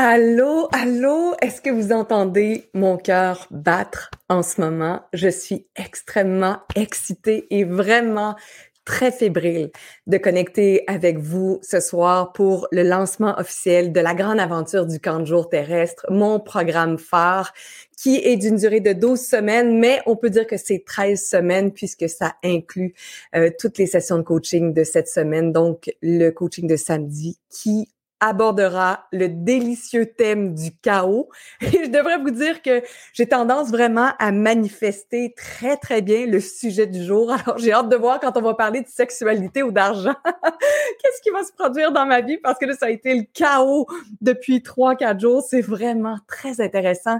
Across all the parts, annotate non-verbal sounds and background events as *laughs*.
Allô, allô, est-ce que vous entendez mon cœur battre en ce moment? Je suis extrêmement excitée et vraiment très fébrile de connecter avec vous ce soir pour le lancement officiel de la grande aventure du camp de jour terrestre, mon programme phare qui est d'une durée de 12 semaines, mais on peut dire que c'est 13 semaines puisque ça inclut euh, toutes les sessions de coaching de cette semaine, donc le coaching de samedi qui abordera le délicieux thème du chaos. *laughs* Et je devrais vous dire que j'ai tendance vraiment à manifester très, très bien le sujet du jour. *laughs* Alors, j'ai hâte de voir quand on va parler de sexualité ou d'argent, *laughs* qu'est-ce qui va se produire dans ma vie? Parce que là, ça a été le chaos depuis trois, quatre jours. C'est vraiment très intéressant.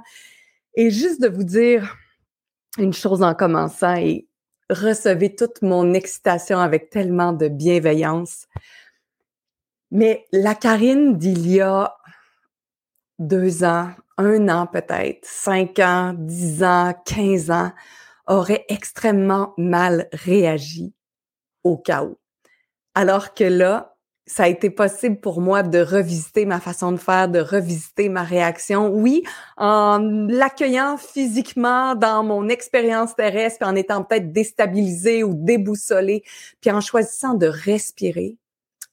Et juste de vous dire une chose en commençant et recevez toute mon excitation avec tellement de bienveillance. Mais la Karine d'il y a deux ans, un an peut-être, cinq ans, dix ans, quinze ans, aurait extrêmement mal réagi au chaos. Alors que là, ça a été possible pour moi de revisiter ma façon de faire, de revisiter ma réaction. Oui, en l'accueillant physiquement dans mon expérience terrestre, en étant peut-être déstabilisée ou déboussolée, puis en choisissant de respirer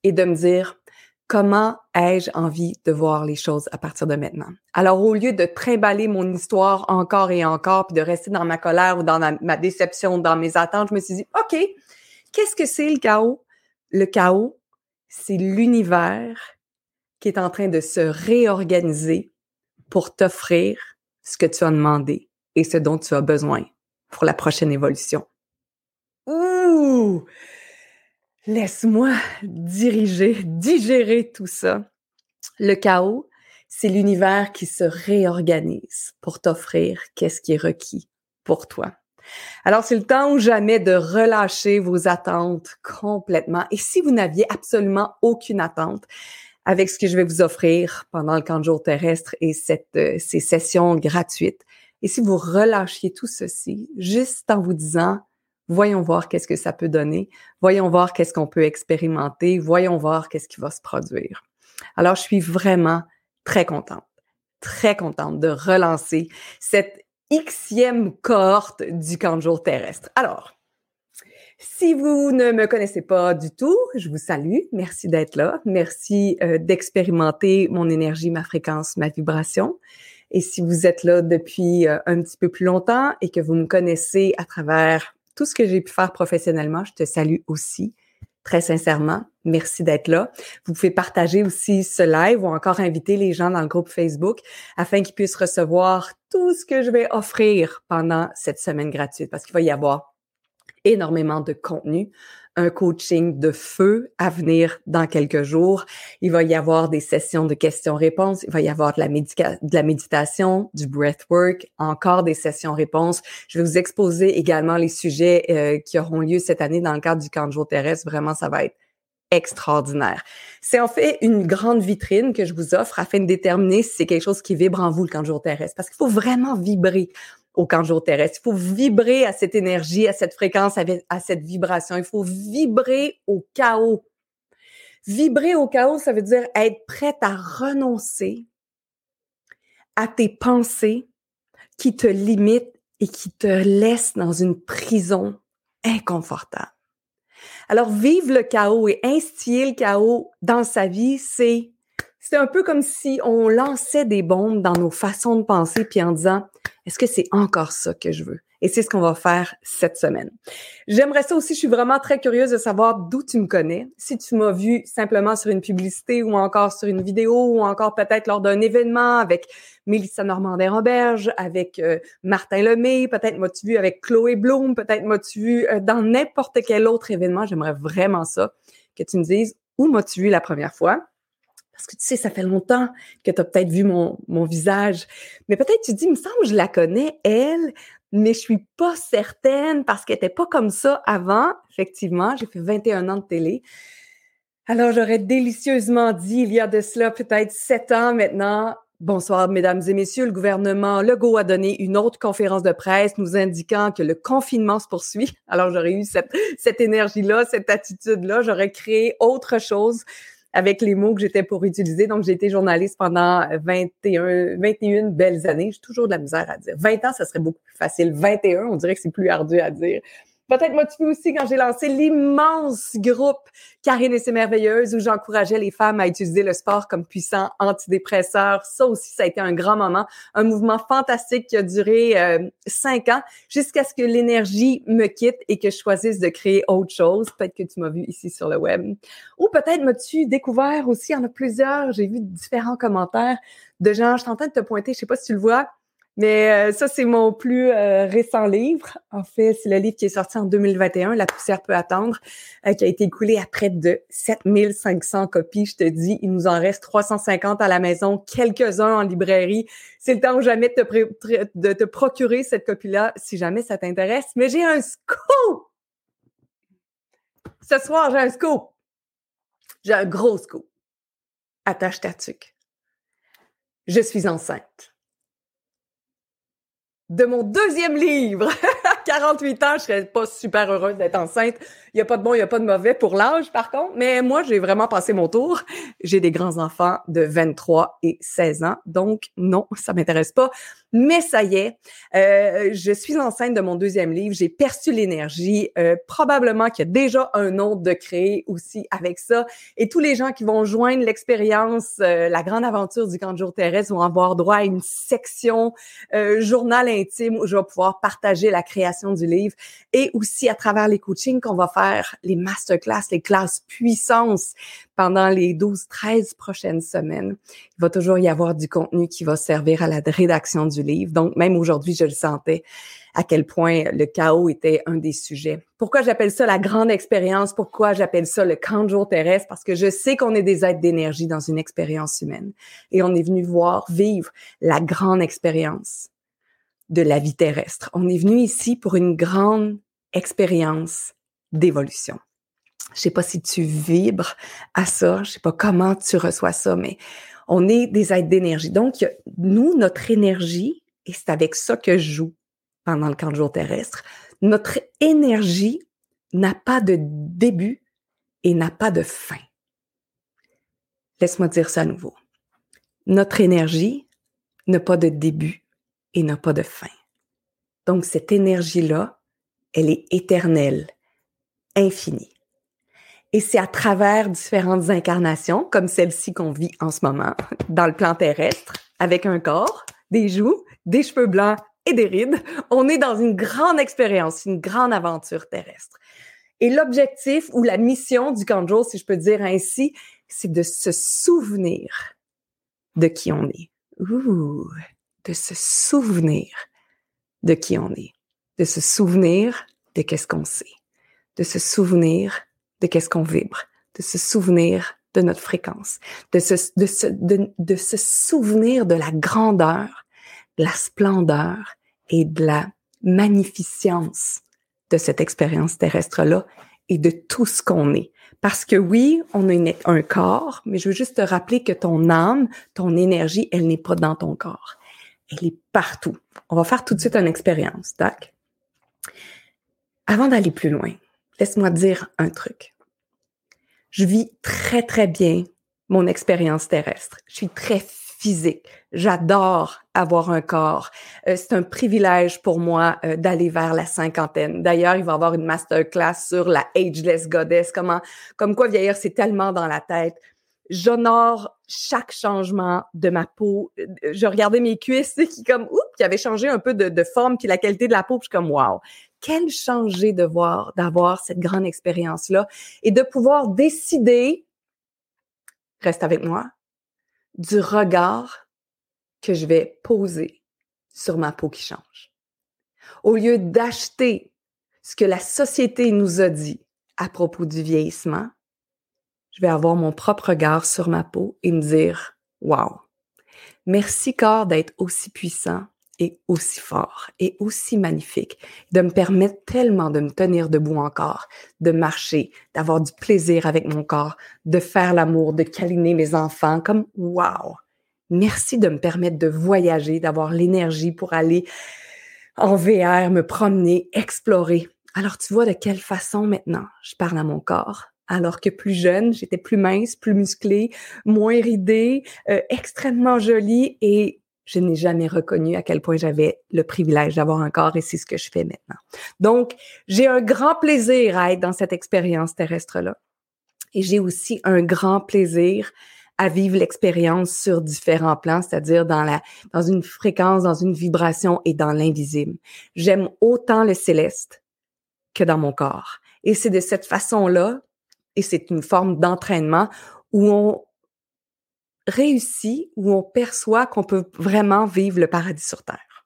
et de me dire, comment ai-je envie de voir les choses à partir de maintenant? Alors, au lieu de trimballer mon histoire encore et encore, puis de rester dans ma colère ou dans ma, déception, dans mes attentes, je me suis dit, OK, qu'est-ce que c'est le chaos? Le chaos, c'est l'univers qui est en train de se réorganiser pour t'offrir ce que tu as demandé et ce dont tu as besoin pour la prochaine évolution. Ouh! Laisse-moi diriger, digérer tout ça. Le chaos, c'est l'univers qui se réorganise pour t'offrir qu'est-ce qui est requis pour toi. Alors, c'est le temps ou jamais de relâcher vos attentes complètement. Et si vous n'aviez absolument aucune attente avec ce que je vais vous offrir pendant le camp de jour terrestre et cette, euh, ces sessions gratuites, et si vous relâchiez tout ceci juste en vous disant, Voyons voir qu'est-ce que ça peut donner. Voyons voir qu'est-ce qu'on peut expérimenter. Voyons voir qu'est-ce qui va se produire. Alors, je suis vraiment très contente, très contente de relancer cette xème cohorte du camp de jour terrestre. Alors, si vous ne me connaissez pas du tout, je vous salue. Merci d'être là. Merci euh, d'expérimenter mon énergie, ma fréquence, ma vibration. Et si vous êtes là depuis euh, un petit peu plus longtemps et que vous me connaissez à travers tout ce que j'ai pu faire professionnellement, je te salue aussi. Très sincèrement, merci d'être là. Vous pouvez partager aussi ce live ou encore inviter les gens dans le groupe Facebook afin qu'ils puissent recevoir tout ce que je vais offrir pendant cette semaine gratuite parce qu'il va y avoir énormément de contenu un coaching de feu à venir dans quelques jours. Il va y avoir des sessions de questions-réponses. Il va y avoir de la, de la méditation, du breathwork, encore des sessions-réponses. Je vais vous exposer également les sujets euh, qui auront lieu cette année dans le cadre du camp de jour terrestre. Vraiment, ça va être extraordinaire. C'est en fait une grande vitrine que je vous offre afin de déterminer si c'est quelque chose qui vibre en vous, le camp de jour terrestre. Parce qu'il faut vraiment vibrer au camp jour terrestre. Il faut vibrer à cette énergie, à cette fréquence, à cette vibration. Il faut vibrer au chaos. Vibrer au chaos, ça veut dire être prête à renoncer à tes pensées qui te limitent et qui te laissent dans une prison inconfortable. Alors, vivre le chaos et instiller le chaos dans sa vie, c'est c'est un peu comme si on lançait des bombes dans nos façons de penser puis en disant est-ce que c'est encore ça que je veux? Et c'est ce qu'on va faire cette semaine. J'aimerais ça aussi, je suis vraiment très curieuse de savoir d'où tu me connais. Si tu m'as vu simplement sur une publicité ou encore sur une vidéo ou encore peut-être lors d'un événement avec Mélissa Normandin-Roberge, avec euh, Martin Lemay, peut-être m'as-tu vu avec Chloé Bloom, peut-être m'as-tu vu euh, dans n'importe quel autre événement. J'aimerais vraiment ça que tu me dises où m'as-tu vu la première fois? Parce que tu sais, ça fait longtemps que tu as peut-être vu mon, visage. Mais peut-être tu dis, il me semble que je la connais, elle, mais je suis pas certaine parce qu'elle était pas comme ça avant. Effectivement, j'ai fait 21 ans de télé. Alors, j'aurais délicieusement dit, il y a de cela peut-être sept ans maintenant, Bonsoir, mesdames et messieurs. Le gouvernement Legault a donné une autre conférence de presse nous indiquant que le confinement se poursuit. Alors, j'aurais eu cette, cette énergie-là, cette attitude-là. J'aurais créé autre chose avec les mots que j'étais pour utiliser. Donc, j'ai été journaliste pendant 21, 21 belles années. J'ai toujours de la misère à dire. 20 ans, ça serait beaucoup plus facile. 21, on dirait que c'est plus ardu à dire peut-être motivé aussi quand j'ai lancé l'immense groupe Karine et ses merveilleuses où j'encourageais les femmes à utiliser le sport comme puissant antidépresseur. Ça aussi, ça a été un grand moment, un mouvement fantastique qui a duré euh, cinq ans jusqu'à ce que l'énergie me quitte et que je choisisse de créer autre chose. Peut-être que tu m'as vu ici sur le web. Ou peut-être m'as-tu découvert aussi, il y en a plusieurs, j'ai vu différents commentaires de gens, je suis en train de te pointer, je sais pas si tu le vois, mais euh, ça, c'est mon plus euh, récent livre. En fait, c'est le livre qui est sorti en 2021, La poussière peut attendre, euh, qui a été écoulé à près de 7500 copies. Je te dis, il nous en reste 350 à la maison, quelques-uns en librairie. C'est le temps ou jamais de te, de te procurer cette copie-là, si jamais ça t'intéresse. Mais j'ai un scoop! Ce soir, j'ai un scoop. J'ai un gros scoop. Attache ta tuque. Je suis enceinte de mon deuxième livre. *laughs* 48 ans, je serais pas super heureuse d'être enceinte. Il y a pas de bon, il y a pas de mauvais pour l'âge, par contre. Mais moi, j'ai vraiment passé mon tour. J'ai des grands-enfants de 23 et 16 ans. Donc, non, ça m'intéresse pas. Mais ça y est, euh, je suis enceinte de mon deuxième livre. J'ai perçu l'énergie. Euh, probablement qu'il y a déjà un autre de créer aussi avec ça. Et tous les gens qui vont joindre l'expérience, euh, la grande aventure du camp de jour terrestre vont avoir droit à une section journal intime où je vais pouvoir partager la création du livre et aussi à travers les coachings qu'on va faire, les masterclass, les classes puissance pendant les 12, 13 prochaines semaines. Il va toujours y avoir du contenu qui va servir à la rédaction du livre. Donc, même aujourd'hui, je le sentais à quel point le chaos était un des sujets. Pourquoi j'appelle ça la grande expérience? Pourquoi j'appelle ça le camp de jour terrestre? Parce que je sais qu'on est des êtres d'énergie dans une expérience humaine. Et on est venu voir, vivre la grande expérience de la vie terrestre. On est venu ici pour une grande expérience d'évolution. Je sais pas si tu vibres à ça, je sais pas comment tu reçois ça, mais on est des êtres d'énergie. Donc, nous, notre énergie, et c'est avec ça que je joue pendant le camp de jour terrestre, notre énergie n'a pas de début et n'a pas de fin. Laisse-moi dire ça à nouveau. Notre énergie n'a pas de début et n'a pas de fin. Donc, cette énergie-là, elle est éternelle, infinie. Et c'est à travers différentes incarnations, comme celle-ci qu'on vit en ce moment, *laughs* dans le plan terrestre, avec un corps, des joues, des cheveux blancs et des rides, on est dans une grande expérience, une grande aventure terrestre. Et l'objectif ou la mission du Kanjo, si je peux dire ainsi, c'est de se souvenir de qui on est. Ouh, de se souvenir de qui on est, de se souvenir de qu'est-ce qu'on sait, de se souvenir de qu'est-ce qu'on vibre, de se souvenir de notre fréquence, de se, de, se, de, se souvenir de la grandeur, de la splendeur et de la magnificence de cette expérience terrestre-là et de tout ce qu'on est. Parce que oui, on a un corps, mais je veux juste te rappeler que ton âme, ton énergie, elle n'est pas dans ton corps. Elle est partout. On va faire tout de suite une expérience, d'accord? Avant d'aller plus loin, laisse-moi dire un truc. Je vis très, très bien mon expérience terrestre. Je suis très physique. J'adore avoir un corps. Euh, c'est un privilège pour moi euh, d'aller vers la cinquantaine. D'ailleurs, il va y avoir une masterclass sur la ageless goddess, comme quoi vieillir, c'est tellement dans la tête. J'honore chaque changement de ma peau. Je regardais mes cuisses qui comme oups, qui avaient changé un peu de, forme, puis la qualité de la peau, puis je suis comme wow quel changer de voir, d'avoir cette grande expérience-là et de pouvoir décider, reste avec moi, du regard que je vais poser sur ma peau qui change. Au lieu d'acheter ce que la société nous a dit à propos du vieillissement, je vais avoir mon propre regard sur ma peau et me dire, wow, merci corps d'être aussi puissant est aussi fort et aussi magnifique, de me permettre tellement de me tenir debout encore, de marcher, d'avoir du plaisir avec mon corps, de faire l'amour, de câliner mes enfants, comme wow! Merci de me permettre de voyager, d'avoir l'énergie pour aller en VR, me promener, explorer. Alors tu vois de quelle façon maintenant je parle à mon corps, alors que plus jeune, j'étais plus mince, plus musclée, moins ridée, euh, extrêmement jolie et je n'ai jamais reconnu à quel point j'avais le privilège d'avoir un corps et c'est ce que je fais maintenant. Donc, j'ai un grand plaisir à être dans cette expérience terrestre-là. Et j'ai aussi un grand plaisir à vivre l'expérience sur différents plans, c'est-à-dire dans la, dans une fréquence, dans une vibration et dans l'invisible. J'aime autant le céleste que dans mon corps. Et c'est de cette façon-là, et c'est une forme d'entraînement où on réussit, où on perçoit qu'on peut vraiment vivre le paradis sur Terre.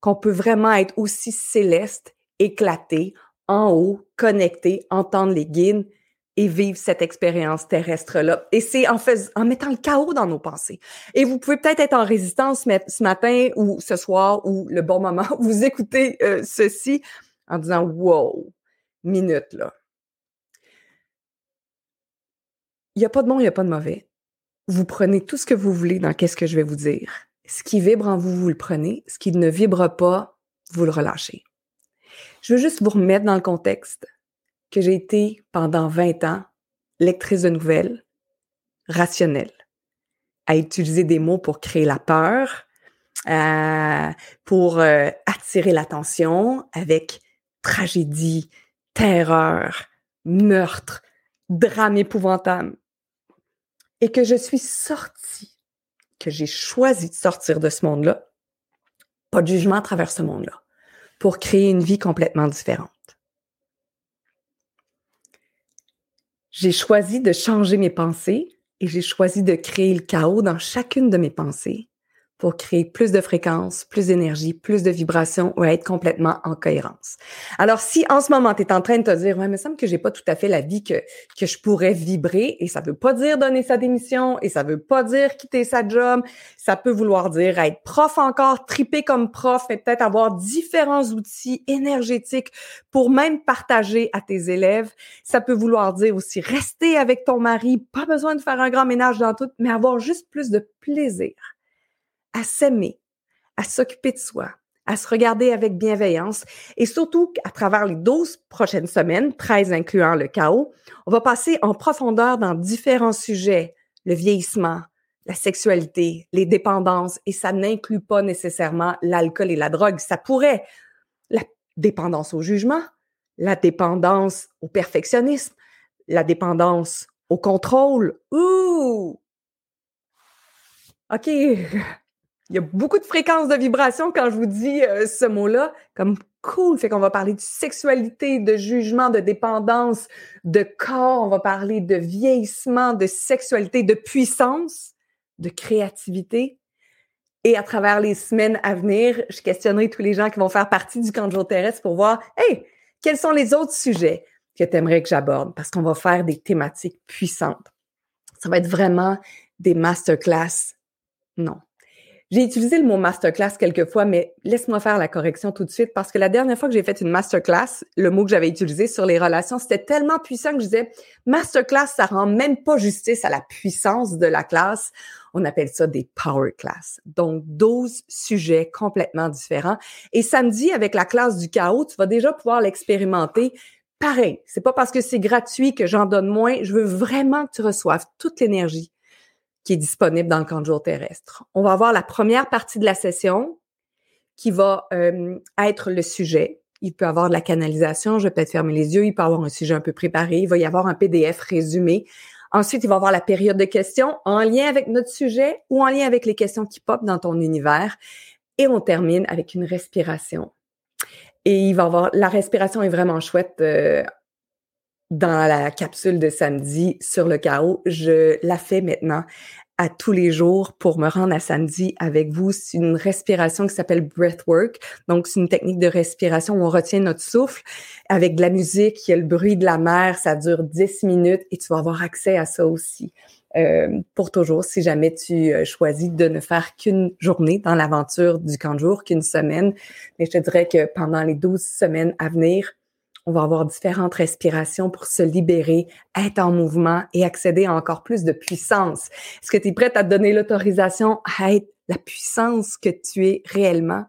Qu'on peut vraiment être aussi céleste, éclaté, en haut, connecté, entendre les guides et vivre cette expérience terrestre-là. Et c'est en, en mettant le chaos dans nos pensées. Et vous pouvez peut-être être en résistance ce matin ou ce soir ou le bon moment vous *laughs* écoutez euh, ceci en disant wow, minute là. Il n'y a pas de bon, il n'y a pas de mauvais. Vous prenez tout ce que vous voulez dans qu'est-ce que je vais vous dire. Ce qui vibre en vous, vous le prenez. Ce qui ne vibre pas, vous le relâchez. Je veux juste vous remettre dans le contexte que j'ai été pendant 20 ans lectrice de nouvelles, rationnelle, à utiliser des mots pour créer la peur, euh, pour euh, attirer l'attention avec tragédie, terreur, meurtre, drame épouvantable. Et que je suis sortie, que j'ai choisi de sortir de ce monde-là, pas de jugement à travers ce monde-là, pour créer une vie complètement différente. J'ai choisi de changer mes pensées et j'ai choisi de créer le chaos dans chacune de mes pensées pour créer plus de fréquences, plus d'énergie, plus de vibrations ou être complètement en cohérence. Alors, si en ce moment, tu es en train de te dire, ouais, mais il me semble que j'ai pas tout à fait la vie que, que je pourrais vibrer, et ça veut pas dire donner sa démission, et ça veut pas dire quitter sa job, ça peut vouloir dire être prof encore, triper comme prof, et peut-être avoir différents outils énergétiques pour même partager à tes élèves. Ça peut vouloir dire aussi rester avec ton mari, pas besoin de faire un grand ménage dans tout, mais avoir juste plus de plaisir à s'aimer, à s'occuper de soi, à se regarder avec bienveillance. Et surtout à travers les 12 prochaines semaines, 13 incluant le chaos, on va passer en profondeur dans différents sujets, le vieillissement, la sexualité, les dépendances. Et ça n'inclut pas nécessairement l'alcool et la drogue, ça pourrait. La dépendance au jugement, la dépendance au perfectionnisme, la dépendance au contrôle. Ouh! OK, *laughs* il y a beaucoup de fréquences de vibration quand je vous dis euh, ce mot-là, comme cool. Fait qu'on va parler de sexualité, de jugement, de dépendance, de corps. On va parler de vieillissement, de sexualité, de puissance, de créativité. Et à travers les semaines à venir, je questionnerai tous les gens qui vont faire partie du camp de jour terrestre pour voir, hey, quels sont les autres sujets que tu aimerais que j'aborde? Parce qu'on va faire des thématiques puissantes. Ça va être vraiment des masterclass. Non, j'ai utilisé le mot masterclass quelques fois, mais laisse-moi faire la correction tout de suite parce que la dernière fois que j'ai fait une masterclass, le mot que j'avais utilisé sur les relations, c'était tellement puissant que je disais masterclass, ça rend même pas justice à la puissance de la classe. On appelle ça des power class. Donc 12 sujets complètement différents et samedi avec la classe du chaos, tu vas déjà pouvoir l'expérimenter pareil, c'est pas parce que c'est gratuit que j'en donne moins. Je veux vraiment que tu reçoives toute l'énergie qui est disponible dans le camp de jour terrestre. On va avoir la première partie de la session qui va euh, être le sujet. Il peut y avoir de la canalisation, je vais peut-être fermer les yeux, il peut y avoir un sujet un peu préparé, il va y avoir un PDF résumé. Ensuite, il va y avoir la période de questions en lien avec notre sujet ou en lien avec les questions qui popent dans ton univers. Et on termine avec une respiration. Et il va avoir, la respiration est vraiment chouette. Euh, dans la capsule de samedi sur le chaos. Je la fais maintenant à tous les jours pour me rendre à samedi avec vous. C'est une respiration qui s'appelle breathwork. Donc, c'est une technique de respiration où on retient notre souffle avec de la musique, il y a le bruit de la mer, ça dure 10 minutes et tu vas avoir accès à ça aussi. Euh, pour toujours, si jamais tu euh, choisis de ne faire qu'une journée dans l'aventure du camp de jour, qu'une semaine. Mais je te dirais que pendant les 12 semaines à venir, on va avoir différentes respirations pour se libérer, être en mouvement et accéder à encore plus de puissance. Est-ce que tu es prête à te donner l'autorisation à être la puissance que tu es réellement?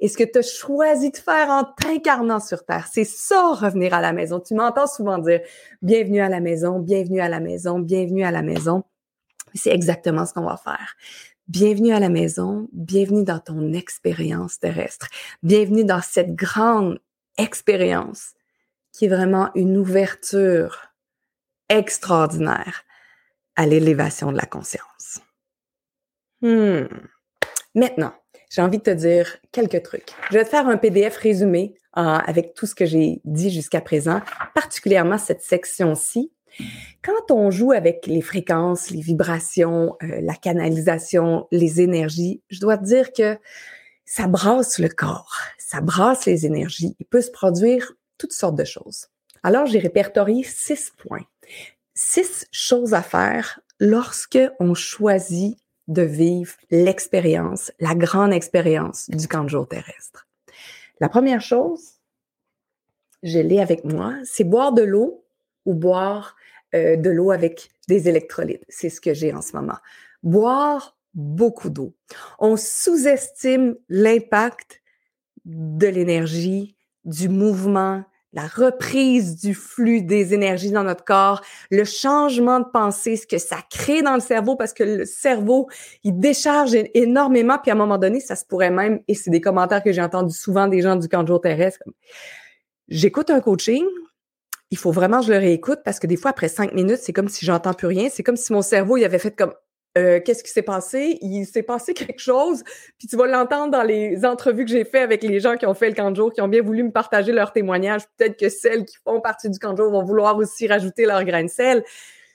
Et ce que tu as choisi de faire en t'incarnant sur Terre? C'est ça, revenir à la maison. Tu m'entends souvent dire bienvenue à la maison, bienvenue à la maison, bienvenue à la maison. C'est exactement ce qu'on va faire. Bienvenue à la maison, bienvenue dans ton expérience terrestre, bienvenue dans cette grande expérience qui est vraiment une ouverture extraordinaire à l'élévation de la conscience. Hmm. Maintenant, j'ai envie de te dire quelques trucs. Je vais te faire un PDF résumé euh, avec tout ce que j'ai dit jusqu'à présent, particulièrement cette section-ci. Quand on joue avec les fréquences, les vibrations, euh, la canalisation, les énergies, je dois te dire que ça brasse le corps, ça brasse les énergies. Il peut se produire toutes sortes de choses. Alors, j'ai répertorié six points, six choses à faire lorsque on choisit de vivre l'expérience, la grande expérience du camp de jour terrestre. La première chose, je l'ai avec moi, c'est boire de l'eau ou boire euh, de l'eau avec des électrolytes. C'est ce que j'ai en ce moment. Boire beaucoup d'eau. On sous-estime l'impact de l'énergie, du mouvement, la reprise du flux des énergies dans notre corps, le changement de pensée, ce que ça crée dans le cerveau, parce que le cerveau, il décharge énormément, puis à un moment donné, ça se pourrait même, et c'est des commentaires que j'ai entendus souvent des gens du camp de jour terrestre, j'écoute un coaching, il faut vraiment que je le réécoute parce que des fois, après cinq minutes, c'est comme si j'entends plus rien. C'est comme si mon cerveau, il avait fait comme euh, qu'est-ce qui s'est passé? Il s'est passé *laughs* quelque chose, puis tu vas l'entendre dans les entrevues que j'ai fait avec les gens qui ont fait le camp de jour, qui ont bien voulu me partager leur témoignage. Peut-être que celles qui font partie du camp de jour vont vouloir aussi rajouter leur grain de sel.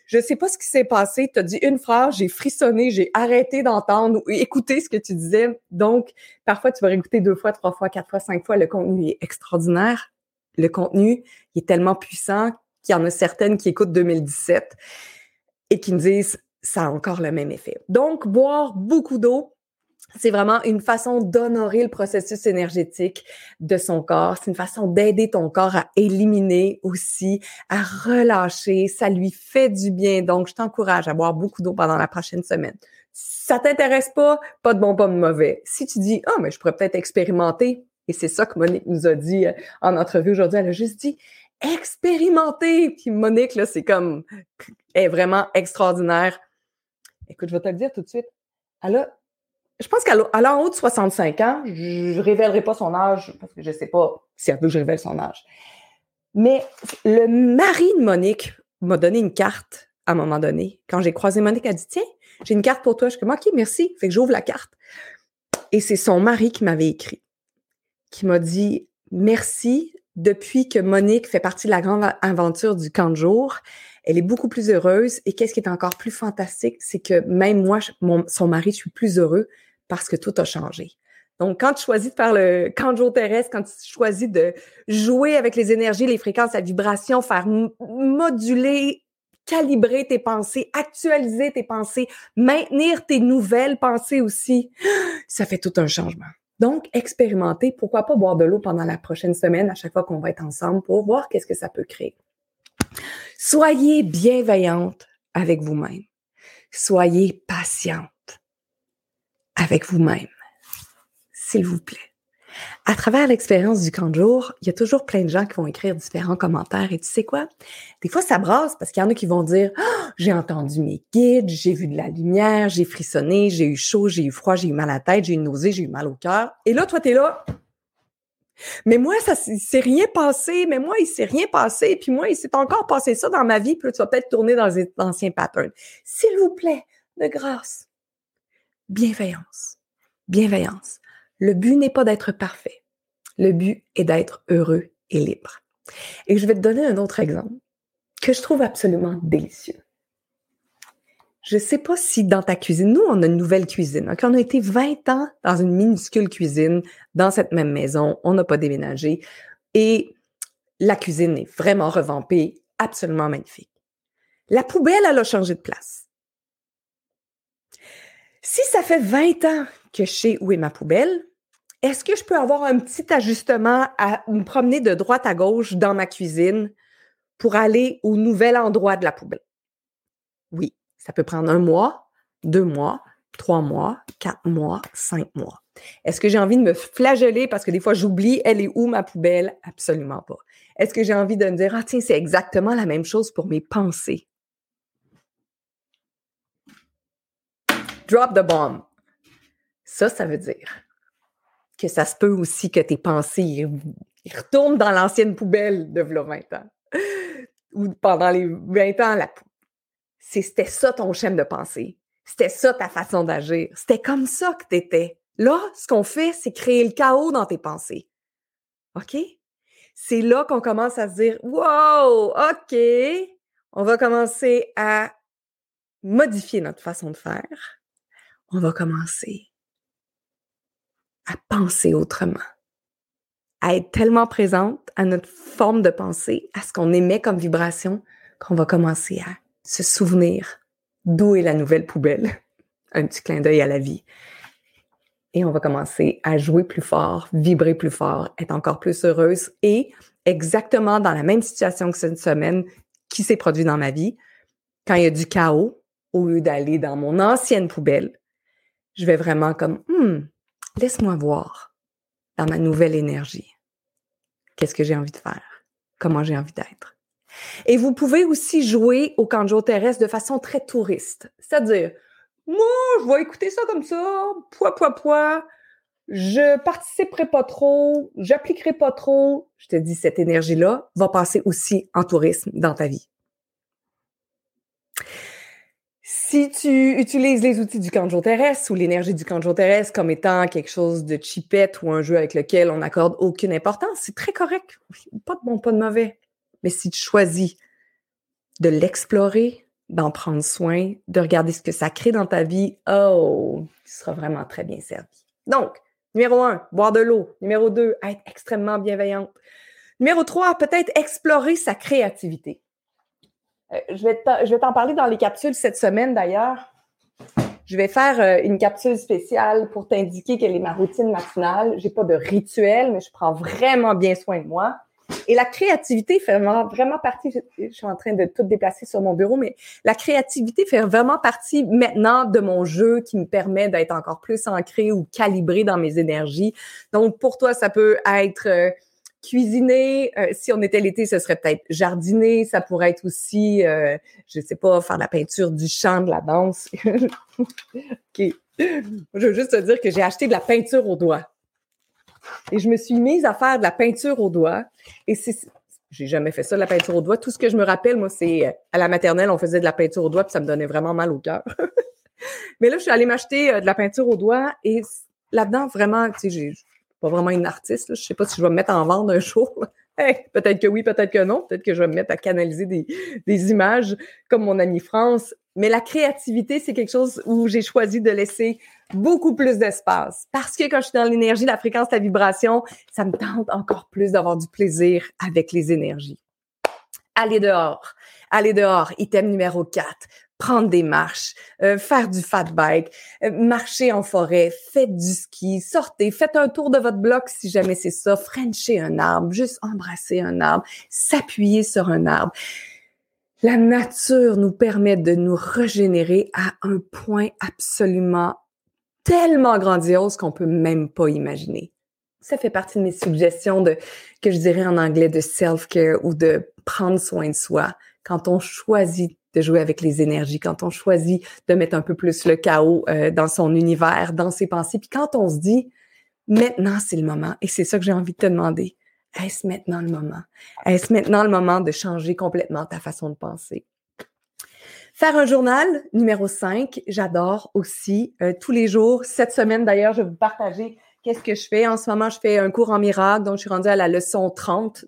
Je sais pas ce qui s'est passé. Tu as dit une phrase, j'ai frissonné, j'ai arrêté d'entendre ou écouter ce que tu disais. Donc, parfois, tu vas réécouter deux fois, trois fois, quatre fois, cinq fois. Le contenu est extraordinaire. Le contenu est tellement puissant qu'il y en a certaines qui écoutent 2017 et qui me disent ça a encore le même effet. Donc, boire beaucoup d'eau, c'est vraiment une façon d'honorer le processus énergétique de son corps. C'est une façon d'aider ton corps à éliminer aussi, à relâcher. Ça lui fait du bien. Donc, je t'encourage à boire beaucoup d'eau pendant la prochaine semaine. ça t'intéresse pas, pas de bon, pas de mauvais. Si tu dis, ah, mais je pourrais peut-être expérimenter, et c'est ça que Monique nous a dit euh, en entrevue aujourd'hui, elle a juste dit, expérimenter. Puis Monique, là, c'est comme, est vraiment extraordinaire Écoute, je vais te le dire tout de suite. Elle a, je pense qu'elle a, en haut de 65 ans. Je ne révélerai pas son âge parce que je ne sais pas si elle veut que je révèle son âge. Mais le mari de Monique m'a donné une carte à un moment donné. Quand j'ai croisé Monique, elle a dit Tiens, j'ai une carte pour toi. Je suis comme OK, merci. Fait que j'ouvre la carte. Et c'est son mari qui m'avait écrit, qui m'a dit Merci depuis que Monique fait partie de la grande aventure du camp de jour elle est beaucoup plus heureuse. Et qu'est-ce qui est encore plus fantastique, c'est que même moi, son mari, je suis plus heureux parce que tout a changé. Donc, quand tu choisis de faire le canjo terrestre, quand tu choisis de jouer avec les énergies, les fréquences, la vibration, faire moduler, calibrer tes pensées, actualiser tes pensées, maintenir tes nouvelles pensées aussi, *gasps* ça fait tout un changement. Donc, expérimenter, pourquoi pas boire de l'eau pendant la prochaine semaine à chaque fois qu'on va être ensemble pour voir qu'est-ce que ça peut créer. Soyez bienveillante avec vous-même. Soyez patiente avec vous-même, s'il vous plaît. À travers l'expérience du camp de jour, il y a toujours plein de gens qui vont écrire différents commentaires. Et tu sais quoi? Des fois, ça brasse parce qu'il y en a qui vont dire ah, J'ai entendu mes guides, j'ai vu de la lumière, j'ai frissonné, j'ai eu chaud, j'ai eu froid, j'ai eu mal à la tête, j'ai eu nausée, j'ai eu mal au cœur. Et là, toi, tu es là. Mais moi, ça s'est rien passé. Mais moi, il s'est rien passé. Puis moi, il s'est encore passé ça dans ma vie. Puis là, tu vas peut-être tourner dans les anciens patterns. S'il vous plaît, de grâce, bienveillance. Bienveillance. Le but n'est pas d'être parfait. Le but est d'être heureux et libre. Et je vais te donner un autre exemple que je trouve absolument délicieux. Je sais pas si dans ta cuisine, nous, on a une nouvelle cuisine. On a été 20 ans dans une minuscule cuisine, dans cette même maison. On n'a pas déménagé. Et la cuisine est vraiment revampée, absolument magnifique. La poubelle, elle a changé de place. Si ça fait 20 ans que je sais où est ma poubelle, est-ce que je peux avoir un petit ajustement à me promener de droite à gauche dans ma cuisine pour aller au nouvel endroit de la poubelle? Oui. Ça peut prendre un mois, deux mois, trois mois, quatre mois, cinq mois. Est-ce que j'ai envie de me flageller parce que des fois j'oublie, elle est où ma poubelle? Absolument pas. Est-ce que j'ai envie de me dire, ah tiens, c'est exactement la même chose pour mes pensées? Drop the bomb. Ça, ça veut dire que ça se peut aussi que tes pensées retournent dans l'ancienne poubelle de 20 ans. Ou pendant les 20 ans, la... c'était ça ton schéma de pensée. C'était ça ta façon d'agir. C'était comme ça que tu étais. Là, ce qu'on fait, c'est créer le chaos dans tes pensées. OK? C'est là qu'on commence à se dire Wow, OK, on va commencer à modifier notre façon de faire. On va commencer à penser autrement, à être tellement présente à notre forme de pensée, à ce qu'on émet comme vibration, qu'on va commencer à se souvenir d'où est la nouvelle poubelle. *laughs* Un petit clin d'œil à la vie et on va commencer à jouer plus fort, vibrer plus fort, être encore plus heureuse et exactement dans la même situation que cette semaine qui s'est produite dans ma vie, quand il y a du chaos, au lieu d'aller dans mon ancienne poubelle, je vais vraiment comme, hmm, laisse-moi voir dans ma nouvelle énergie. Qu'est-ce que j'ai envie de faire? Comment j'ai envie d'être? Et vous pouvez aussi jouer au canjo terrestre de façon très touriste. C'est-à-dire, moi, je vais écouter ça comme ça, poids, poids, poids. Je participerai pas trop, j'appliquerai pas trop. Je te dis, cette énergie-là va passer aussi en tourisme dans ta vie. Si tu utilises les outils du canjo terrestre ou l'énergie du canjo terrestre comme étant quelque chose de chipette ou un jeu avec lequel on n'accorde aucune importance, c'est très correct. Pas de bon, pas de mauvais. Mais si tu choisis de l'explorer, d'en prendre soin, de regarder ce que ça crée dans ta vie, oh, tu seras vraiment très bien servi. Donc, numéro un, boire de l'eau. Numéro deux, être extrêmement bienveillante. Numéro trois, peut-être explorer sa créativité. Euh, je vais t'en parler dans les capsules cette semaine d'ailleurs. Je vais faire euh, une capsule spéciale pour t'indiquer quelle est ma routine matinale. J'ai pas de rituel, mais je prends vraiment bien soin de moi. Et la créativité fait vraiment, partie, je, suis en train de tout déplacer sur mon bureau, mais la créativité fait vraiment partie maintenant de mon jeu qui me permet d'être encore plus ancré ou calibré dans mes énergies. Donc, pour toi, ça peut être euh, cuisiner. Euh, si on était l'été, ce serait peut-être jardiner. Ça pourrait être aussi, euh, je sais pas, faire de la peinture, du chant, de la danse. *laughs* OK. Je veux juste te dire que j'ai acheté de la peinture au doigt. Et je me suis mise à faire de la peinture au doigt. Et c'est, j'ai jamais fait ça, la peinture au doigt. Tout ce que je me rappelle, moi, c'est euh, à la maternelle, on faisait de la peinture au doigt, puis ça me donnait vraiment mal au cœur. *laughs* Mais là, je suis allée m'acheter euh, de la peinture au doigt et là-dedans, vraiment, tu sais, j'ai pas vraiment une artiste. Je sais pas si je vais me mettre en vente un *laughs* jour. Peut-être que oui, peut-être que non. Peut-être que je vais me mettre à canaliser des, des images comme mon amie France. Mais la créativité, c'est quelque chose où j'ai choisi de laisser beaucoup plus d'espace. Parce que quand je suis dans l'énergie, la fréquence, la vibration, ça me tente encore plus d'avoir du plaisir avec les énergies. Aller dehors. Aller dehors. Item numéro 4 prendre des marches, euh, faire du fat bike, euh, marcher en forêt, faites du ski, sortez, faites un tour de votre bloc si jamais c'est ça, frencher un arbre, juste embrasser un arbre, s'appuyer sur un arbre. La nature nous permet de nous régénérer à un point absolument tellement grandiose qu'on peut même pas imaginer. Ça fait partie de mes suggestions de, que je dirais en anglais, de self-care ou de prendre soin de soi. Quand on choisit de jouer avec les énergies, quand on choisit de mettre un peu plus le chaos euh, dans son univers, dans ses pensées, puis quand on se dit, maintenant c'est le moment, et c'est ça que j'ai envie de te demander, est-ce maintenant le moment? Est-ce maintenant le moment de changer complètement ta façon de penser? Faire un journal, numéro 5, j'adore aussi euh, tous les jours. Cette semaine, d'ailleurs, je vais vous partager qu'est-ce que je fais. En ce moment, je fais un cours en miracle, donc je suis rendue à la leçon 30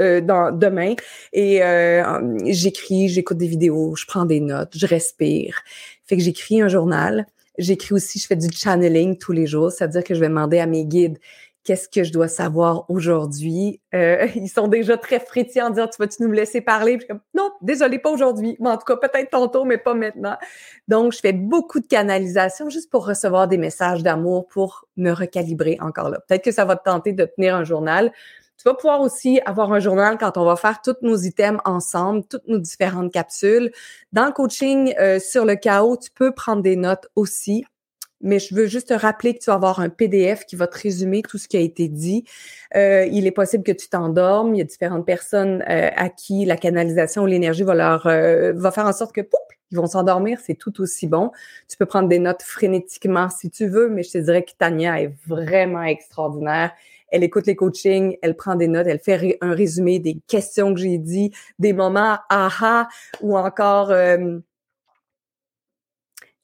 euh, dans, demain. Et euh, j'écris, j'écoute des vidéos, je prends des notes, je respire. Fait que j'écris un journal. J'écris aussi, je fais du channeling tous les jours, c'est-à-dire que je vais demander à mes guides qu'est-ce que je dois savoir aujourd'hui? Euh, *laughs* ils sont déjà très frétillants en disant, tu vas-tu nous laisser parler? Non, désolé, pas aujourd'hui. Mais en tout cas, peut-être tantôt, mais pas maintenant. Donc, je fais beaucoup de canalisation juste pour recevoir des messages d'amour, pour me recalibrer encore là. Peut-être que ça va te tenter de tenir un journal. Tu vas pouvoir aussi avoir un journal quand on va faire tous nos items ensemble, toutes nos différentes capsules. Dans le coaching euh, sur le chaos, tu peux prendre des notes aussi mais je veux juste te rappeler que tu vas avoir un PDF qui va te résumer tout ce qui a été dit. Euh, il est possible que tu t'endormes. Il y a différentes personnes euh, à qui la canalisation ou l'énergie va leur va faire en sorte que pouf, ils vont s'endormir. C'est tout aussi bon. Tu peux prendre des notes frénétiquement si tu veux, mais je te dirais que Tania est vraiment extraordinaire. Elle écoute les coachings, elle prend des notes, elle fait un résumé des questions que j'ai dit, des moments aha ou encore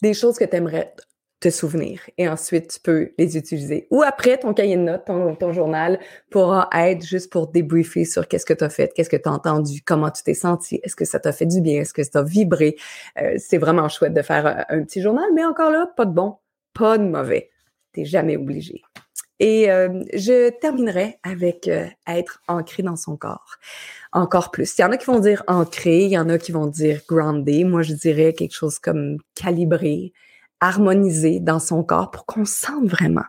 des choses que tu aimerais te souvenir et ensuite tu peux les utiliser. Ou après, ton cahier de notes, ton, journal pourra être juste pour débriefer sur qu'est-ce que tu as fait, qu'est-ce que tu as entendu, comment tu t'es senti, est-ce que ça t'a fait du bien, est-ce que ça t'a vibré. Euh, c'est vraiment chouette de faire un, petit journal, mais encore là, pas de bon, pas de mauvais. T'es jamais obligé. Et euh, je terminerai avec euh, être ancré dans son corps. Encore plus. Il y en a qui vont dire ancré, il y en a qui vont dire groundé. Moi, je dirais quelque chose comme calibré, harmonisé dans son corps pour qu'on sente vraiment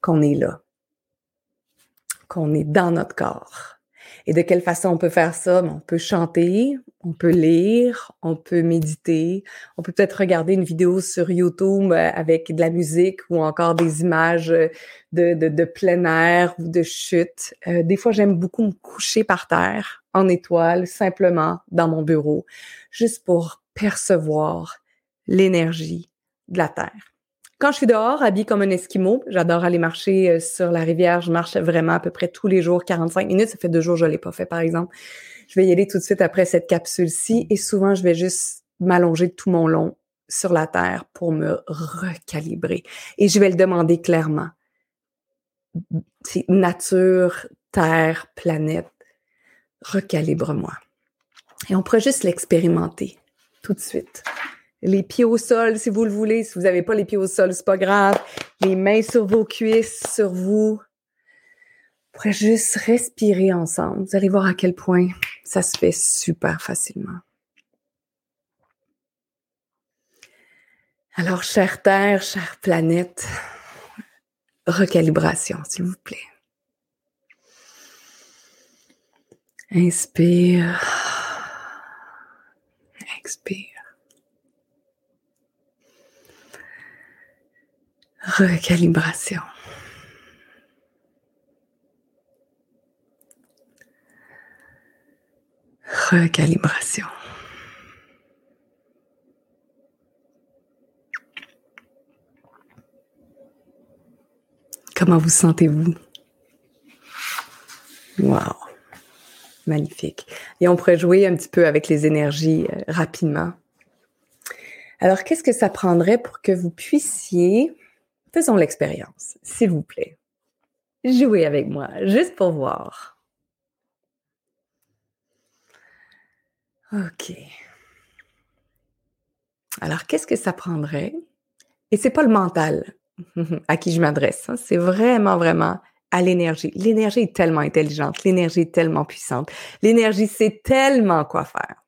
qu'on est là, qu'on est dans notre corps. Et de quelle façon on peut faire ça? Ben, on peut chanter, on peut lire, on peut méditer, on peut peut-être regarder une vidéo sur YouTube euh, avec de la musique ou encore des images de, de, plein air ou de chute. Euh, des fois, j'aime beaucoup me coucher par terre en étoile, simplement dans mon bureau, juste pour percevoir l'énergie de la terre. Quand je suis dehors, habillée comme un esquimau, j'adore aller marcher euh, sur la rivière. Je marche vraiment à peu près tous les jours, 45 minutes. Ça fait deux jours que je l'ai pas fait, par exemple. Je vais y aller tout de suite après cette capsule-ci et souvent, je vais juste m'allonger tout mon long sur la terre pour me recalibrer. Et je vais le demander clairement. C'est nature, terre, planète, recalibre-moi. Et on pourrait juste l'expérimenter tout de suite les pieds au sol si vous le voulez. Si vous n'avez pas les pieds au sol, c'est pas grave. Les mains sur vos cuisses, sur vous. Vous pourrez juste respirer ensemble. Vous allez voir à quel point ça se fait super facilement. Alors, chère Terre, chère planète, recalibration, s'il vous plaît. Inspire. Expire. Recalibration. Recalibration. Comment vous sentez-vous? Wow! Magnifique. Et on pourrait jouer un petit peu avec les énergies euh, rapidement. Alors, qu'est-ce que ça prendrait pour que vous puissiez Faisons l'expérience, s'il vous plaît. Jouez avec moi, juste pour voir. OK. Alors, qu'est-ce que ça prendrait? Et c'est pas le mental *laughs* à qui je m'adresse. Hein. C'est vraiment, vraiment à l'énergie. L'énergie est tellement intelligente. L'énergie est tellement puissante. L'énergie sait tellement quoi faire.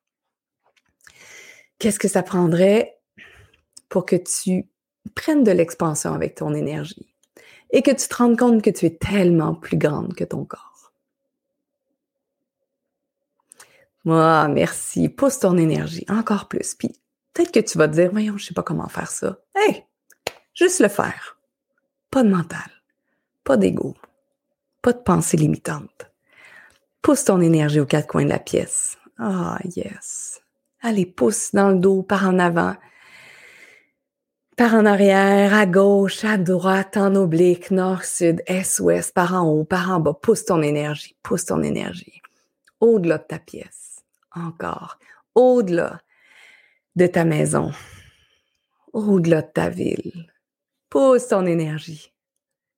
Qu'est-ce que ça prendrait pour que tu prenne de l'expansion avec ton énergie et que tu te rendes compte que tu es tellement plus grande que ton corps. Moi, merci. Pousse ton énergie encore plus. Puis peut-être que tu vas te dire, voyons, je sais pas comment faire ça. Hey, juste le faire. Pas de mental, pas d'ego, pas de pensée limitante. Pousse ton énergie aux quatre coins de la pièce. Ah, yes. Allez, pousse dans le dos, par en avant par en arrière, à gauche, à droite, en oblique, nord, sud, est, ouest, par en haut, par en bas. Pousse ton énergie, pousse ton énergie. Au-delà de ta pièce. Encore. Au-delà de ta maison. Au-delà de ta ville. Pousse ton énergie.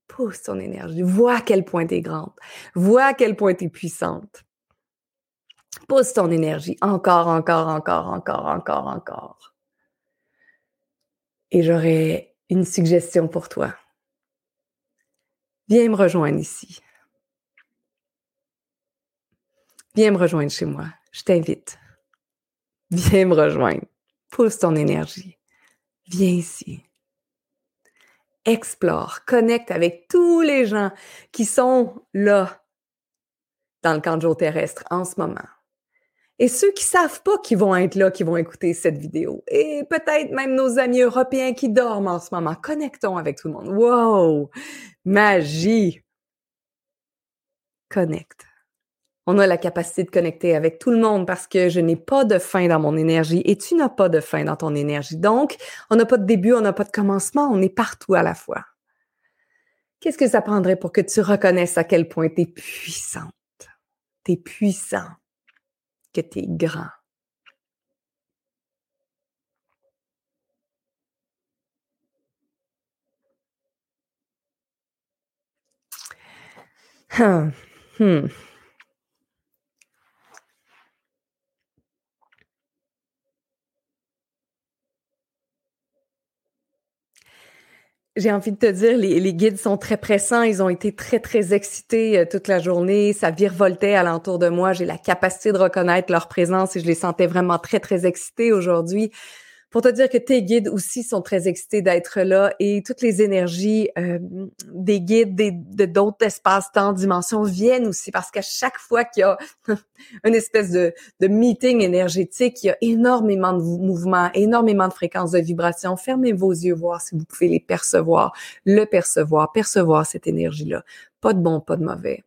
Pousse ton énergie. Vois à quel point tu es grande. Vois à quel point tu es puissante. Pousse ton énergie. Encore, encore, encore, encore, encore, encore et j'aurais une suggestion pour toi. Viens me rejoindre ici. Viens me rejoindre chez moi. Je t'invite. Viens me rejoindre. Pousse ton énergie. Viens ici. Explore, connecte avec tous les gens qui sont là dans le camp terrestre en ce moment. Et ceux qui savent pas qu'ils vont être là, qui vont écouter cette vidéo. Et peut-être même nos amis européens qui dorment en ce moment. Connectons avec tout le monde. Wow! Magie! Connecte. On a la capacité de connecter avec tout le monde parce que je n'ai pas de fin dans mon énergie et tu n'as pas de fin dans ton énergie. Donc, on n'a pas de début, on n'a pas de commencement, on est partout à la fois. Qu'est-ce que ça prendrait pour que tu reconnaisses à quel point tu es puissante? Tu es puissant, que tu grand. Hmm. Hmm. J'ai envie de te dire, les, guides sont très pressants. Ils ont été très, très excités euh, toute la journée. Ça virevoltait alentour de moi. J'ai la capacité de reconnaître leur présence et je les sentais vraiment très, très excités aujourd'hui pour te dire que tes guides aussi sont très excités d'être là et toutes les énergies euh, des guides des, de d'autres espaces-temps, dimensions viennent aussi parce qu'à chaque fois qu'il y a *laughs* une espèce de, de meeting énergétique, il y a énormément de mouvements, énormément de fréquences de vibrations. Fermez vos yeux, voir si vous pouvez les percevoir, le percevoir, percevoir cette énergie-là. Pas de bon, pas de mauvais.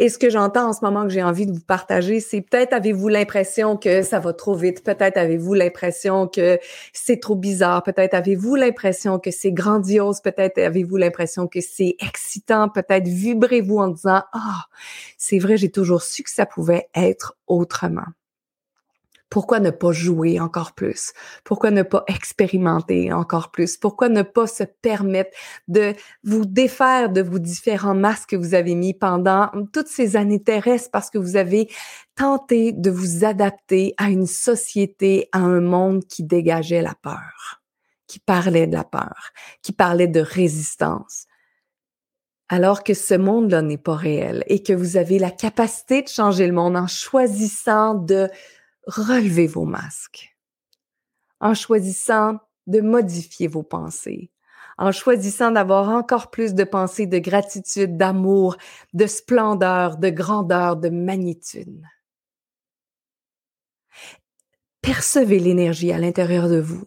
Et ce que j'entends en ce moment que j'ai envie de vous partager, c'est peut-être avez-vous l'impression que ça va trop vite, peut-être avez-vous l'impression que c'est trop bizarre, peut-être avez-vous l'impression que c'est grandiose, peut-être avez-vous l'impression que c'est excitant, peut-être vibrez-vous en disant "Ah, c'est vrai, j'ai toujours su que ça pouvait être autrement." Pourquoi ne pas jouer encore plus? Pourquoi ne pas expérimenter encore plus? Pourquoi ne pas se permettre de vous défaire de vos différents masques que vous avez mis pendant toutes ces années terrestres parce que vous avez tenté de vous adapter à une société, à un monde qui dégageait la peur, qui parlait de la peur, qui parlait de résistance alors que ce monde-là n'est pas réel et que vous avez la capacité de changer le monde en choisissant de relevez vos masques en choisissant de modifier vos pensées, en choisissant d'avoir encore plus de pensées de gratitude, d'amour, de splendeur, de grandeur, de magnitude. Percevez l'énergie à l'intérieur de vous,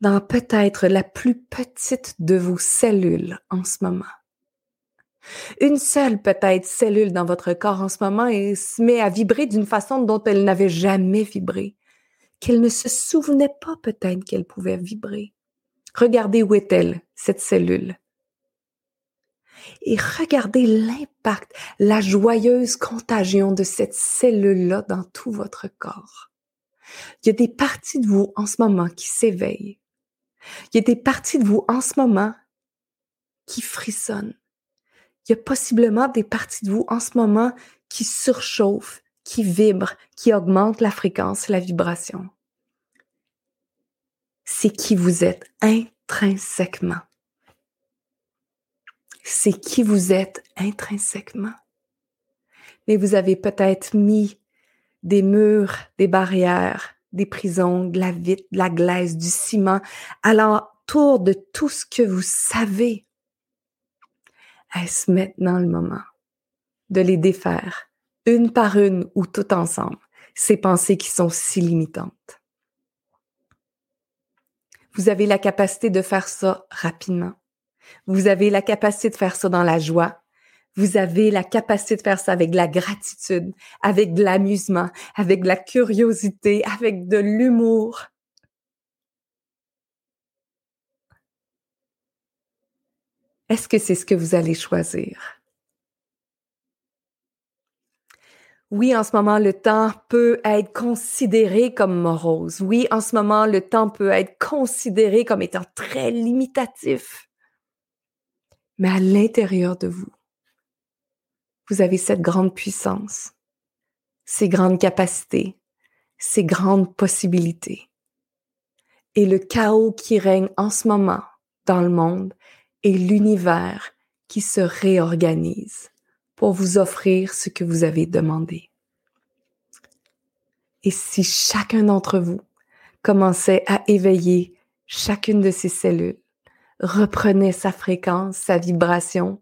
dans peut-être la plus petite de vos cellules en ce moment. Une seule peut-être cellule dans votre corps en ce moment et se met à vibrer d'une façon dont elle n'avait jamais vibré, qu'elle ne se souvenait pas peut-être qu'elle pouvait vibrer. Regardez où est-elle, cette cellule. Et regardez l'impact, la joyeuse contagion de cette cellule-là dans tout votre corps. Il y a des parties de vous en ce moment qui s'éveillent. Il y a des parties de vous en ce moment qui frissonnent il y a possiblement des parties de vous en ce moment qui surchauffent, qui vibrent, qui augmentent la fréquence, la vibration. C'est qui vous êtes intrinsèquement. C'est qui vous êtes intrinsèquement. Mais vous avez peut-être mis des murs, des barrières, des prisons, de la vitre, de la glace, du ciment, à l'entour de tout ce que vous savez est-ce maintenant le moment de les défaire, une par une ou tout ensemble, ces pensées qui sont si limitantes? Vous avez la capacité de faire ça rapidement. Vous avez la capacité de faire ça dans la joie. Vous avez la capacité de faire ça avec de la gratitude, avec de l'amusement, avec de la curiosité, avec de l'humour. Est-ce que c'est ce que vous allez choisir? Oui, en ce moment, le temps peut être considéré comme morose. Oui, en ce moment, le temps peut être considéré comme étant très limitatif. Mais à l'intérieur de vous, vous avez cette grande puissance, ces grandes capacités, ces grandes possibilités. Et le chaos qui règne en ce moment dans le monde et l'univers qui se réorganise pour vous offrir ce que vous avez demandé. Et si chacun d'entre vous commençait à éveiller chacune de ces cellules, reprenait sa fréquence, sa vibration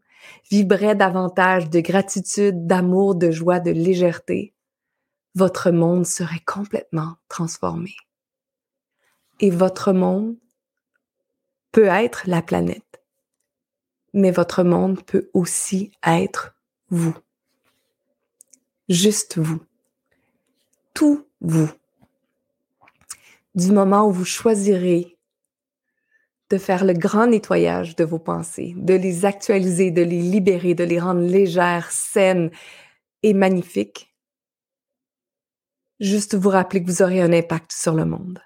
vibrait davantage de gratitude, d'amour, de joie, de légèreté, votre monde serait complètement transformé. Et votre monde peut être la planète, mais votre monde peut aussi être vous. Juste vous. Tout vous. Du moment où vous choisirez de faire le grand nettoyage de vos pensées, de les actualiser, de les libérer, de les rendre légères, saines et magnifiques, juste vous rappeler que vous aurez un impact sur le monde,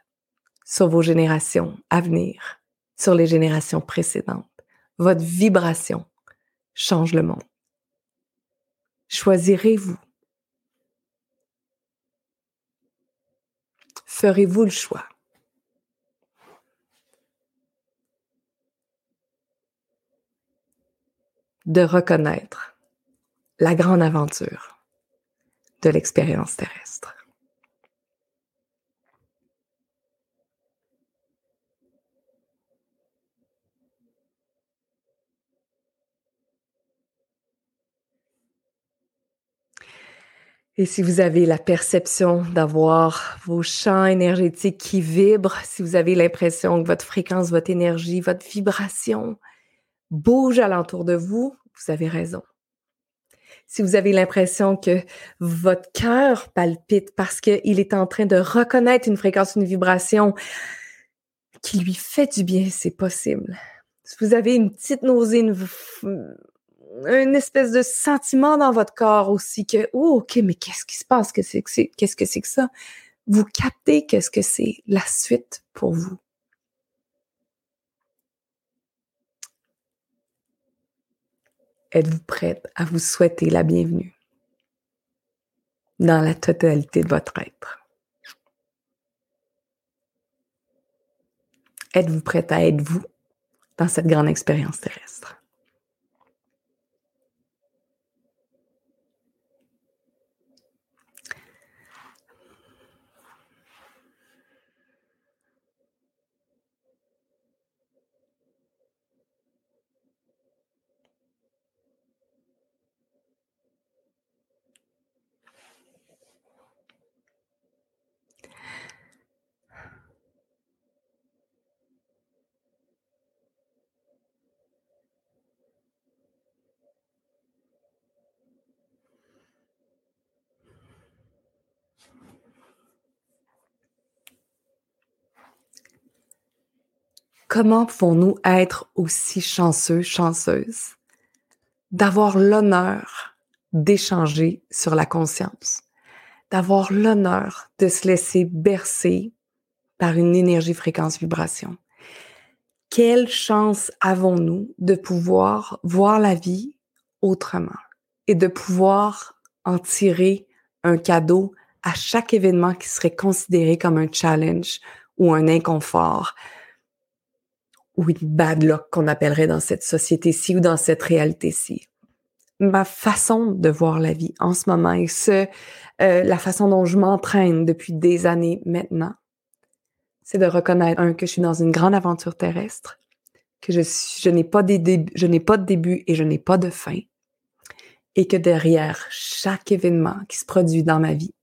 sur vos générations à venir, sur les générations précédentes. Votre vibration change le monde. Choisirez-vous? Ferez-vous le choix? de reconnaître la grande aventure de l'expérience terrestre. Et si vous avez la perception d'avoir vos champs énergétiques qui vibrent, si vous avez l'impression que votre fréquence, votre énergie, votre vibration bouge alentour de vous, vous avez raison. Si vous avez l'impression que votre cœur palpite parce qu'il est en train de reconnaître une fréquence, une vibration qui lui fait du bien, c'est possible. Si vous avez une petite nausée, une, une espèce de sentiment dans votre corps aussi que, oh, ok, mais qu'est-ce qui se passe? Que c'est, qu'est-ce que c'est que ça? Vous captez qu'est-ce que c'est la suite pour vous. Êtes-vous prête à vous souhaiter la bienvenue dans la totalité de votre être? Êtes-vous prête à être vous dans cette grande expérience terrestre? Comment pouvons-nous être aussi chanceux, chanceuses d'avoir l'honneur d'échanger sur la conscience, d'avoir l'honneur de se laisser bercer par une énergie, fréquence, vibration? Quelle chance avons-nous de pouvoir voir la vie autrement et de pouvoir en tirer un cadeau à chaque événement qui serait considéré comme un challenge ou un inconfort, ou une bad luck qu'on appellerait dans cette société-ci ou dans cette réalité-ci. Ma façon de voir la vie en ce moment et ce, euh, la façon dont je m'entraîne depuis des années maintenant, c'est de reconnaître, un, que je suis dans une grande aventure terrestre, que je, je n'ai pas, des je n'ai pas de début et je n'ai pas de fin, et que derrière chaque événement qui se produit dans ma vie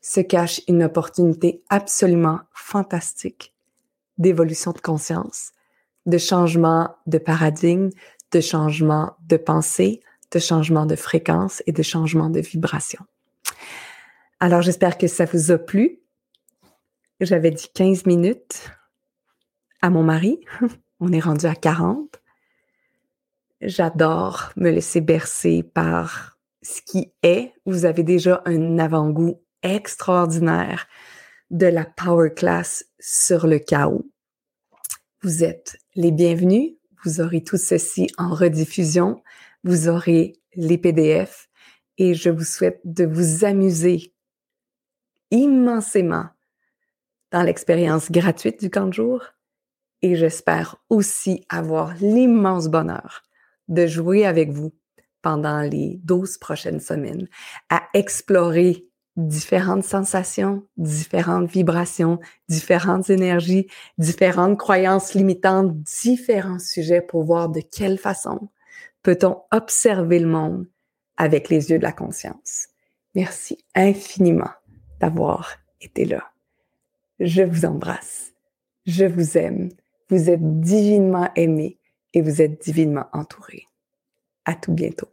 se cache une opportunité absolument fantastique d'évolution de conscience, de changement de paradigme, de changement de pensée, de changement de fréquence et de changement de vibration. Alors, j'espère que ça vous a plu. J'avais dit 15 minutes à mon mari. *laughs* On est rendu à 40. J'adore me laisser bercer par ce qui est. Vous avez déjà un avant-goût extraordinaire de la Power Class sur le chaos. Vous êtes les bienvenus. Vous aurez tout ceci en rediffusion. Vous aurez les PDF et je vous souhaite de vous amuser immensément dans l'expérience gratuite du camp de jour et j'espère aussi avoir l'immense bonheur de jouer avec vous pendant les 12 prochaines semaines à explorer différentes sensations, différentes vibrations, différentes énergies, différentes croyances limitantes, différents sujets pour voir de quelle façon peut-on observer le monde avec les yeux de la conscience. Merci infiniment d'avoir été là. Je vous embrasse. Je vous aime. Vous êtes divinement aimé et vous êtes divinement entouré. À tout bientôt.